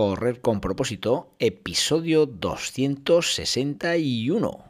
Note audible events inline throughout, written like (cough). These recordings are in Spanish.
Correr con propósito, episodio 261.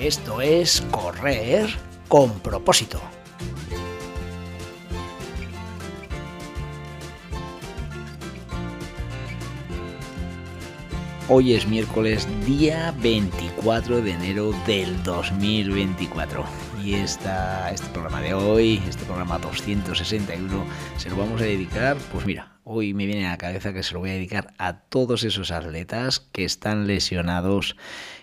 esto es correr con propósito. Hoy es miércoles día 24 de enero del 2024 y esta, este programa de hoy, este programa 261, se lo vamos a dedicar, pues mira, hoy me viene a la cabeza que se lo voy a dedicar a todos esos atletas que están lesionados,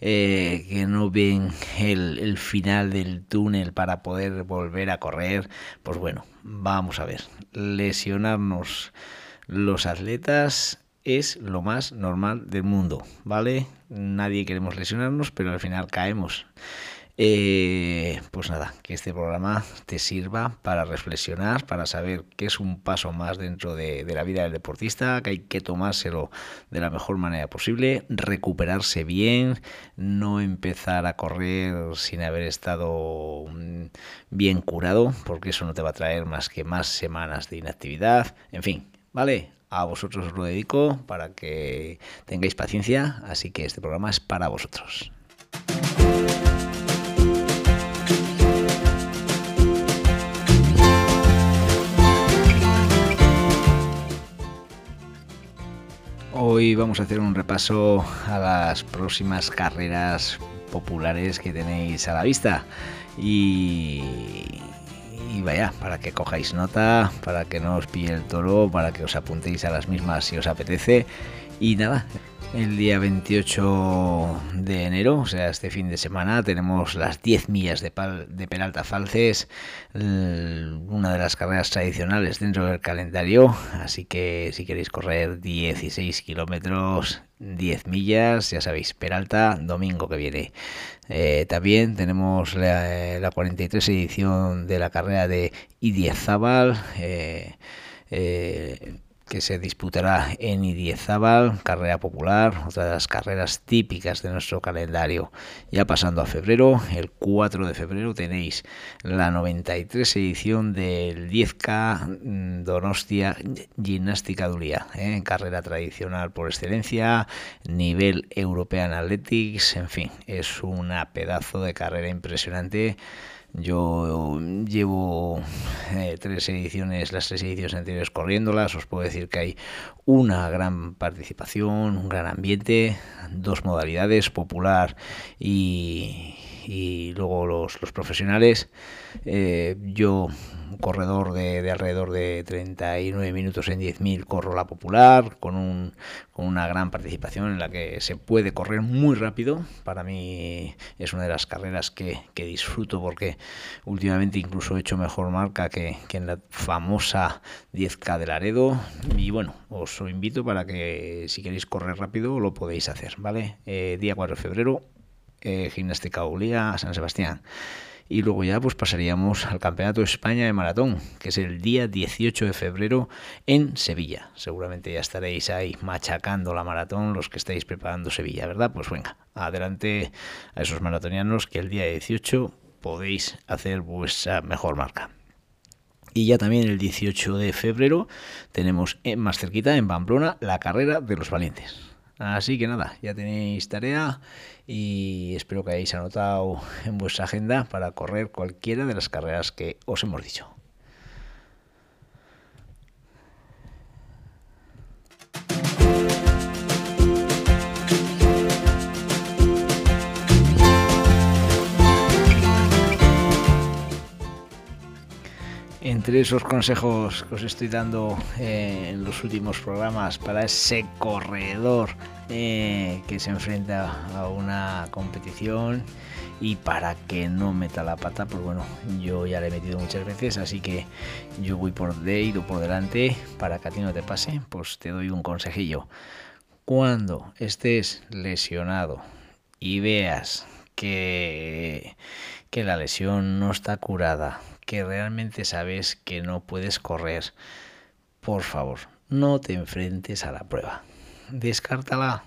eh, que no ven el, el final del túnel para poder volver a correr. Pues bueno, vamos a ver, lesionarnos los atletas es lo más normal del mundo, ¿vale? Nadie queremos lesionarnos, pero al final caemos. Eh, pues nada, que este programa te sirva para reflexionar, para saber que es un paso más dentro de, de, la vida del deportista, que hay que tomárselo de la mejor manera posible, recuperarse bien, no empezar a correr sin haber estado mm, bien curado, porque eso no te va a traer más que más semanas de inactividad, en fin, ¿vale? A vosotros os lo dedico para que tengáis paciencia, así que este programa es para vosotros. Hoy vamos a hacer un repaso a las próximas carreras populares que tenéis a la vista y, vaya, para que cojáis nota, para que no os pille el toro, para que os apuntéis a las mismas si os apetece y nada. El día 28 de enero, o sea, este fin de semana, tenemos las 10 millas de, pal, de Peralta Falces, una de las carreras tradicionales dentro del calendario. Así que si queréis correr 16 kilómetros, 10 millas, ya sabéis, Peralta, domingo que viene. Eh, también tenemos la, la, 43 edición de la carrera de Idiazábal. Eh, eh, que se disputará en Idiezabal, carrera popular, otra de las carreras típicas de nuestro calendario. Ya pasando a febrero, el 4 de febrero tenéis la 93 edición del 10K Donostia Gimnástica Duría, ¿eh? carrera tradicional por excelencia, nivel European Athletics, en fin, es una pedazo de carrera impresionante. Yo llevo eh, tres ediciones, las tres ediciones anteriores corriéndolas. Os puedo decir que hay una gran participación, un gran ambiente, dos modalidades, popular y, y luego los, los profesionales. Eh, yo corredor de, de, alrededor de 39 minutos en 10.000 corro la popular con, un, con una gran participación en la que se puede correr muy rápido. Para mí es una de las carreras que, que disfruto porque últimamente incluso he hecho mejor marca que, que en la famosa 10K de Laredo. Y bueno, os invito para que si queréis correr rápido lo podéis hacer, ¿vale? Eh, día 4 de febrero, eh, Gimnástica Ulía, San Sebastián y luego ya pues pasaríamos al Campeonato de España de Maratón, que es el día 18 de febrero en Sevilla. Seguramente ya estaréis ahí machacando la maratón los que estáis preparando Sevilla, ¿verdad? Pues venga, adelante a esos maratonianos que el día 18 podéis hacer vuestra mejor marca. Y ya también el 18 de febrero tenemos en, más cerquita, en Pamplona, la carrera de los valientes. Así que nada, ya tenéis tarea y espero que hayáis anotado en vuestra agenda para correr cualquiera de las carreras que os hemos dicho. Entre esos consejos que os estoy dando eh, en los últimos programas para ese corredor eh, que se enfrenta a una competición y para que no meta la pata, pues bueno, yo ya le he metido muchas veces, así que yo voy por de ido por delante para que a ti no te pase, pues te doy un consejillo. Cuando estés lesionado y veas que la lesión no está curada, que realmente sabes que no puedes correr, por favor, no te enfrentes a la prueba. Descártala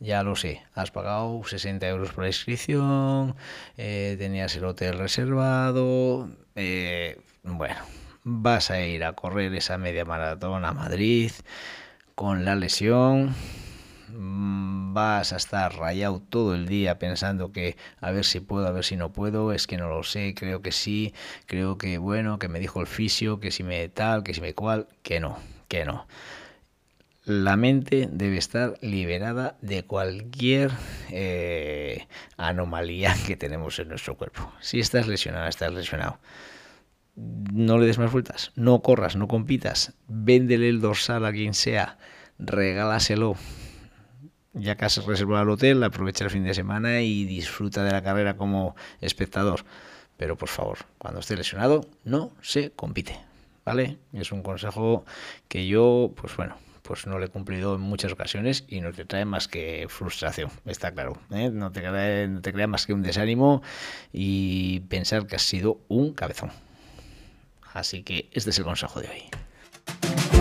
ya lo sé, has pagado 60 euros por la inscripción, eh, tenías el hotel reservado, eh, bueno, vas a ir a correr esa media maratón a Madrid con la lesión, vas a estar rayado todo el día pensando que a ver si puedo, a ver si no puedo, es que no lo sé, creo que sí, creo que bueno, que me dijo el fisio, que si me tal, que si me cual, que no, que no la mente debe estar liberada de cualquier eh, anomalía (laughs) que tenemos en nuestro cuerpo. Si estás lesionado, estás lesionado. No le des más vueltas, no corras, no compitas, véndele el dorsal a quien sea, regálaselo. Ya que has reservado el hotel, aprovecha el fin de semana y disfruta de la carrera como espectador. Pero por favor, cuando esté lesionado, no se compite. ¿Vale? Es un consejo que yo, pues bueno, pues no le he cumplido en muchas ocasiones y no te trae más que frustración, está claro. ¿eh? No, te no te crea más que un desánimo y pensar que has sido un cabezón. Así que este es el consejo de hoy.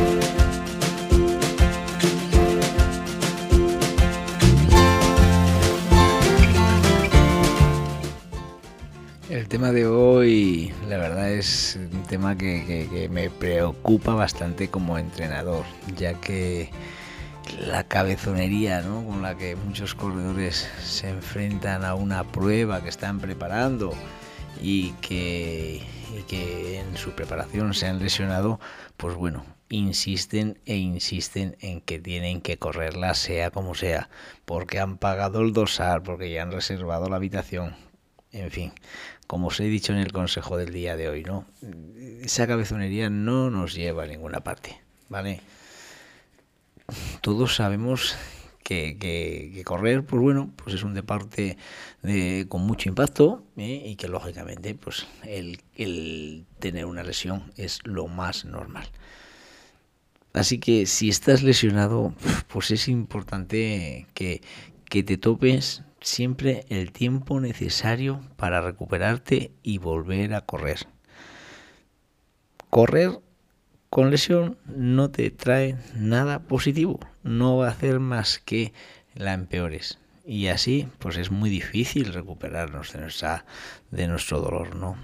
Tema de hoy, la verdad, es un tema que, me preocupa bastante como entrenador, ya que la cabezonería con la que muchos corredores se enfrentan a una prueba que están preparando y que, y que en su preparación se han lesionado, pues bueno, insisten e insisten en que tienen que correrla sea como sea, porque han pagado el dosar, porque ya han reservado la habitación, en fin, como os he dicho en el consejo del día de hoy, ¿no? Esa cabezonería no nos lleva a ninguna parte, ¿vale? Todos sabemos que, correr, pues bueno, pues es un deporte de, con mucho impacto ¿eh? y que lógicamente, pues el, tener una lesión es lo más normal. Así que si estás lesionado, pues es importante que te topes siempre el tiempo necesario para recuperarte y volver a correr. Correr con lesión no te trae nada positivo, no va a hacer más que la empeores. Y así, pues es muy difícil recuperarnos de, nuestra, de nuestro dolor, ¿no?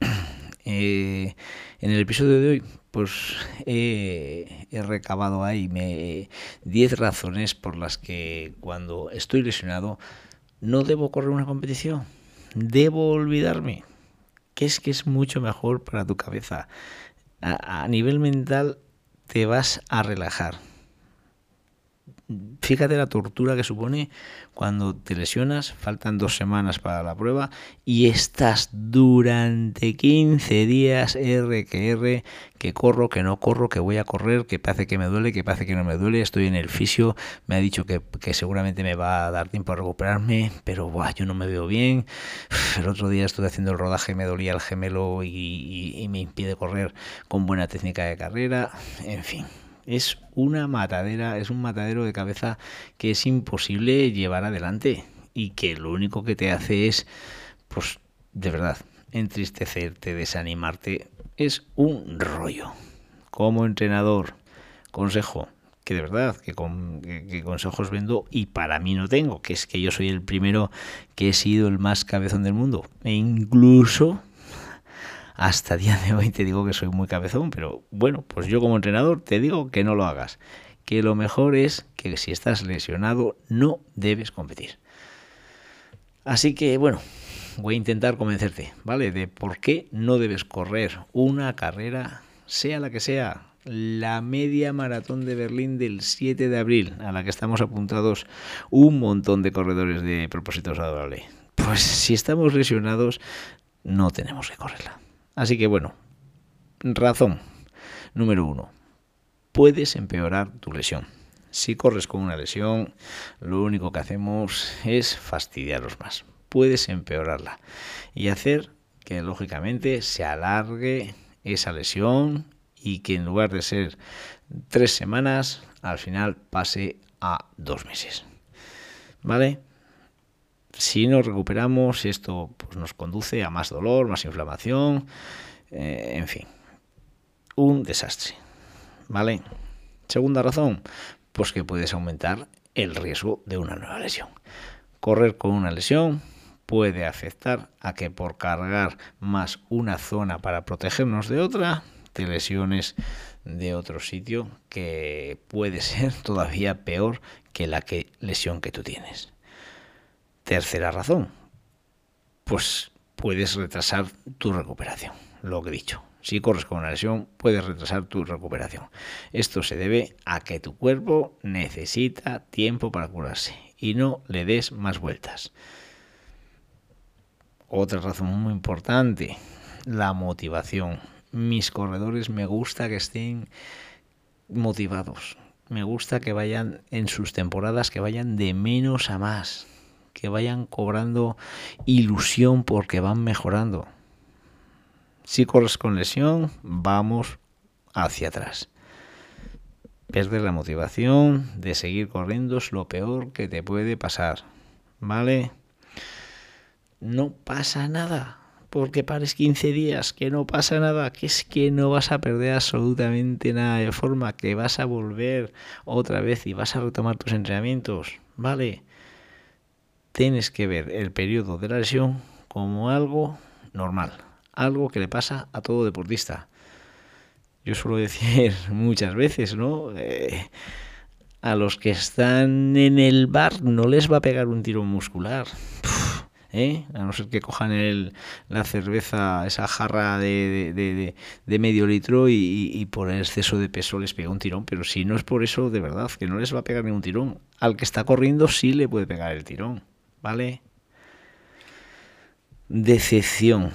(clears throat) Eh, en el episodio de hoy, pues he recabado ahí 10 razones por las que cuando estoy lesionado no debo correr una competición, debo olvidarme, que es que es mucho mejor para tu cabeza. A, a nivel mental te vas a relajar fíjate la tortura que supone cuando te lesionas, faltan dos semanas para la prueba y estás durante 15 días R que R, que corro, que no corro, que voy a correr, que parece que me duele, que parece que no me duele, estoy en el fisio, me ha dicho que, seguramente me va a dar tiempo a recuperarme, pero yo no me veo bien. El otro día estuve haciendo el rodaje, me dolía el gemelo y me impide correr con buena técnica de carrera, en fin es una matadera, es un matadero de cabeza que es imposible llevar adelante y que lo único que te hace es, pues, de verdad, entristecerte, desanimarte. Es un rollo. Como entrenador, consejo, que de verdad, que, con, que, consejos vendo y para mí no tengo, que es que yo soy el primero que he sido el más cabezón del mundo. E incluso hasta día de hoy te digo que soy muy cabezón, pero bueno, pues yo como entrenador te digo que no lo hagas. Que lo mejor es que si estás lesionado no debes competir. Así que bueno, voy a intentar convencerte, ¿vale? De por qué no debes correr una carrera, sea la que sea, la media maratón de Berlín del 7 de abril, a la que estamos apuntados un montón de corredores de propósitos adorables. Pues si estamos lesionados, no tenemos que correrla. Así que bueno, Razón número uno. Puedes empeorar tu lesión. Si corres con una lesión, lo único que hacemos es fastidiaros más. Puedes empeorarla y hacer que lógicamente se alargue esa lesión y que en lugar de ser tres semanas, al final pase a dos meses. ¿Vale? Si nos recuperamos, esto pues, nos conduce a más dolor, más inflamación, eh, en fin, un desastre. ¿Vale? Segunda razón, pues que puedes aumentar el riesgo de una nueva lesión. Correr con una lesión puede afectar a que por cargar más una zona para protegernos de otra, te lesiones de otro sitio que puede (laughs) ser todavía peor que la que, lesión que tú tienes. Tercera razón, pues puedes retrasar tu recuperación, lo que he dicho. Si corres con una lesión, puedes retrasar tu recuperación. Esto se debe a que tu cuerpo necesita tiempo para curarse y no le des más vueltas. Otra razón muy importante, la motivación. Mis corredores me gusta que estén motivados. Me gusta que vayan en sus temporadas, que vayan de menos a más, que vayan cobrando ilusión porque van mejorando. Si corres con lesión, vamos hacia atrás. Perder la motivación de seguir corriendo es lo peor que te puede pasar. ¿Vale? no pasa nada. Porque pares 15 días, que no pasa nada, que es que no vas a perder absolutamente nada de forma, que vas a volver otra vez y vas a retomar tus entrenamientos, ¿vale? Tienes que ver el periodo de la lesión como algo normal, algo que le pasa a todo deportista. Yo suelo (laughs) decir muchas veces, ¿no? Eh, a los que están en el bar no les va a pegar un tiro muscular. ¿eh? a no ser que cojan el, la cerveza, esa jarra de, medio litro y, por el exceso de peso les pega un tirón, pero si no es por eso, de verdad, que no les va a pegar ningún tirón. Al que está corriendo sí le puede pegar el tirón, ¿vale? Decepción.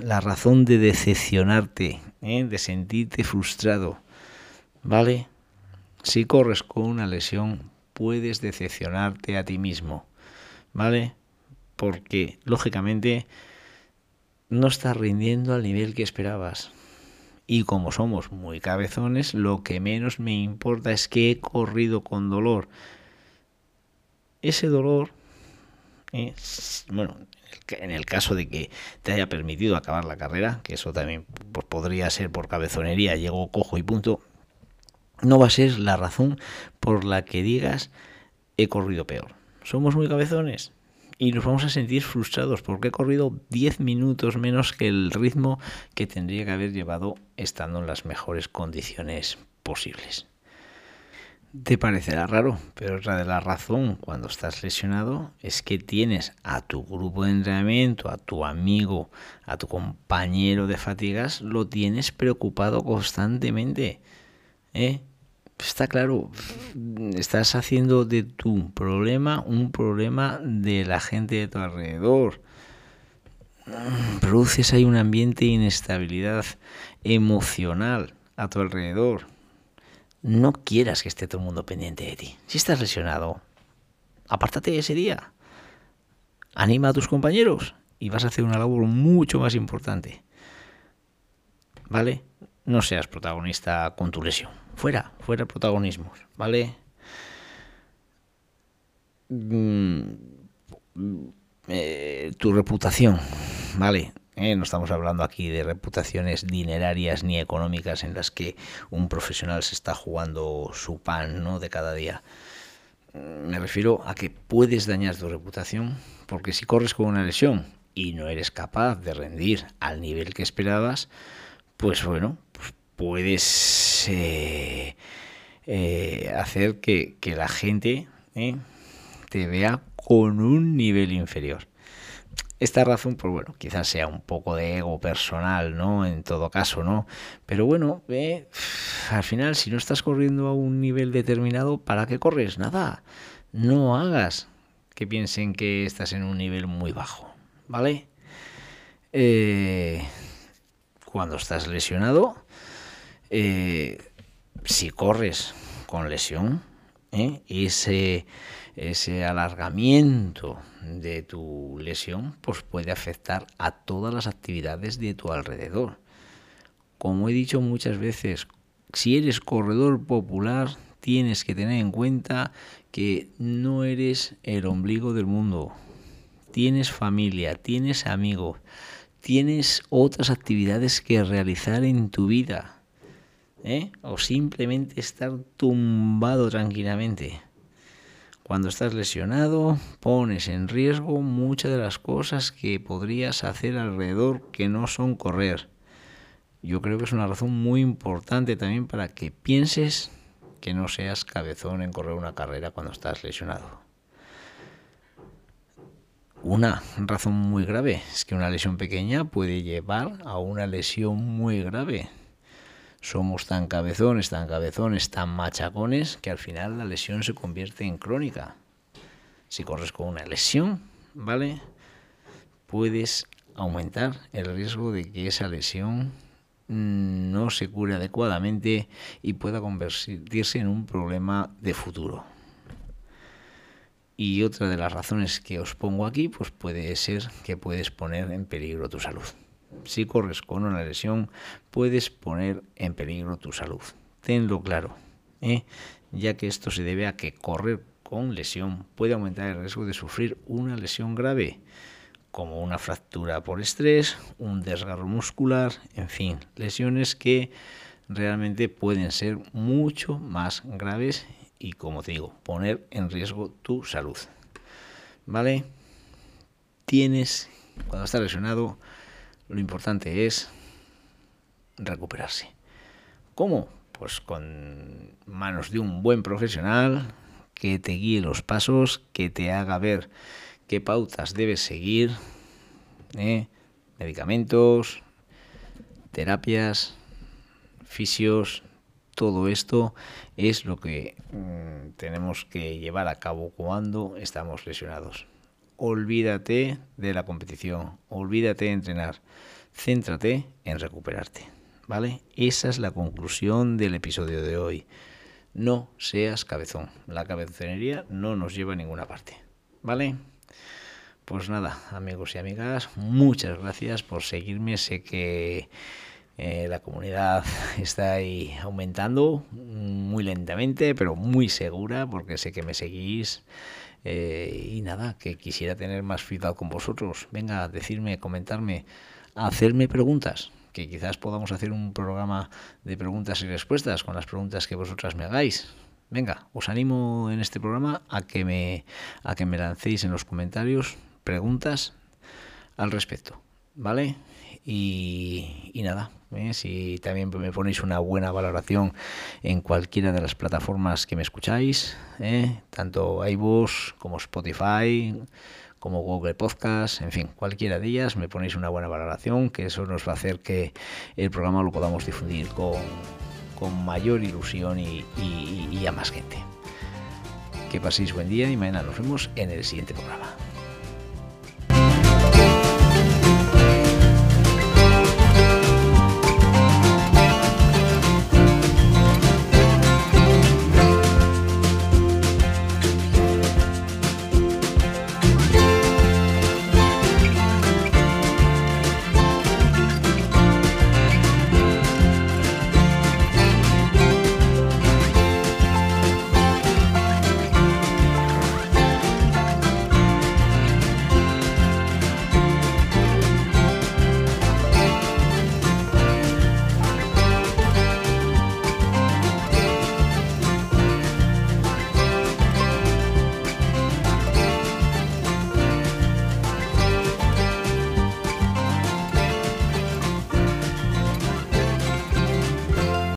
La razón de decepcionarte, ¿eh? de sentirte frustrado, ¿vale? Si corres con una lesión, puedes decepcionarte a ti mismo, ¿vale? porque lógicamente no estás rindiendo al nivel que esperabas. Y como somos muy cabezones, lo que menos me importa es que he corrido con dolor. Ese dolor, bueno, en el caso de que te haya permitido acabar la carrera, que eso también pues, podría ser por cabezonería, llego cojo y punto, no va a ser la razón por la que digas he corrido peor. Somos muy cabezones, y nos vamos a sentir frustrados porque he corrido 10 minutos menos que el ritmo que tendría que haber llevado estando en las mejores condiciones posibles. Te parecerá raro, pero otra de la razón cuando estás lesionado es que tienes a tu grupo de entrenamiento, a tu amigo, a tu compañero de fatigas, lo tienes preocupado constantemente. ¿eh? está claro, estás haciendo de tu problema un problema de la gente de tu alrededor. Produces ahí un ambiente de inestabilidad emocional a tu alrededor. No quieras que esté todo el mundo pendiente de ti. Si estás lesionado, apártate ese día. Anima a tus compañeros y vas a hacer una labor mucho más importante. ¿Vale? No seas protagonista con tu lesión fuera, fuera protagonismos, ¿vale? Mm, eh, tu reputación, ¿vale? Eh, no estamos hablando aquí de reputaciones dinerarias ni económicas en las que un profesional se está jugando su pan ¿no? de cada día. Mm, me refiero a que puedes dañar tu reputación porque si corres con una lesión y no eres capaz de rendir al nivel que esperabas, pues bueno, pues puedes eh, eh, hacer que, la gente te vea con un nivel inferior. Esta razón, pues bueno, quizás sea un poco de ego personal, ¿no? En todo caso, ¿no? Pero bueno, al final, si no estás corriendo a un nivel determinado, ¿para qué corres? Nada. No hagas que piensen que estás en un nivel muy bajo, ¿vale? cuando estás lesionado, eh, si corres con lesión, ¿eh? ese, ese alargamiento de tu lesión pues puede afectar a todas las actividades de tu alrededor. Como he dicho muchas veces, si eres corredor popular, tienes que tener en cuenta que no eres el ombligo del mundo. Tienes familia, tienes amigos, tienes otras actividades que realizar en tu vida. ¿eh? O simplemente estar tumbado tranquilamente. Cuando estás lesionado, pones en riesgo muchas de las cosas que podrías hacer alrededor que no son correr. Yo creo que es una razón muy importante también para que pienses que no seas cabezón en correr una carrera cuando estás lesionado. Una razón muy grave es que una lesión pequeña puede llevar a una lesión muy grave. Somos tan cabezones, tan cabezones, tan machacones que al final la lesión se convierte en crónica. Si corres con una lesión, ¿vale? Puedes aumentar el riesgo de que esa lesión no se cure adecuadamente y pueda convertirse en un problema de futuro. Y otra de las razones que os pongo aquí, pues puede ser que puedes poner en peligro tu salud. Si corres con una lesión, puedes poner en peligro tu salud. Tenlo claro, ¿eh? ya que esto se debe a que correr con lesión puede aumentar el riesgo de sufrir una lesión grave como una fractura por estrés, un desgarro muscular, en fin, lesiones que realmente pueden ser mucho más graves y, como te digo, poner en riesgo tu salud. ¿Vale? Tienes, cuando estás lesionado, lo importante es recuperarse. ¿Cómo? Pues con manos de un buen profesional que te guíe los pasos, que te haga ver qué pautas debes seguir, ¿eh? medicamentos, terapias, fisios, todo esto es lo que mm, tenemos que llevar a cabo cuando estamos lesionados. Olvídate de la competición, olvídate de entrenar, céntrate en recuperarte, ¿vale? Esa es la conclusión del episodio de hoy. No seas cabezón, la cabezonería no nos lleva a ninguna parte, ¿vale? Pues nada, amigos y amigas, muchas gracias por seguirme. Sé que eh, la comunidad (laughs) está ahí aumentando muy lentamente, pero muy segura, porque sé que me seguís. Eh, y nada, que quisiera tener más feedback con vosotros. Venga, decirme, comentarme, hacerme preguntas, que quizás podamos hacer un programa de preguntas y respuestas con las preguntas que vosotras me hagáis. Venga, os animo en este programa a que me, a que me lancéis en los comentarios preguntas al respecto, ¿vale? Y, nada, ¿eh? si también me ponéis una buena valoración en cualquiera de las plataformas que me escucháis, ¿eh? tanto iVoox como Spotify, como Google Podcast, en fin, cualquiera de ellas, me ponéis una buena valoración, que eso nos va a hacer que el programa lo podamos difundir con, mayor ilusión y, y a más gente. Que paséis buen día y mañana nos vemos en el siguiente programa.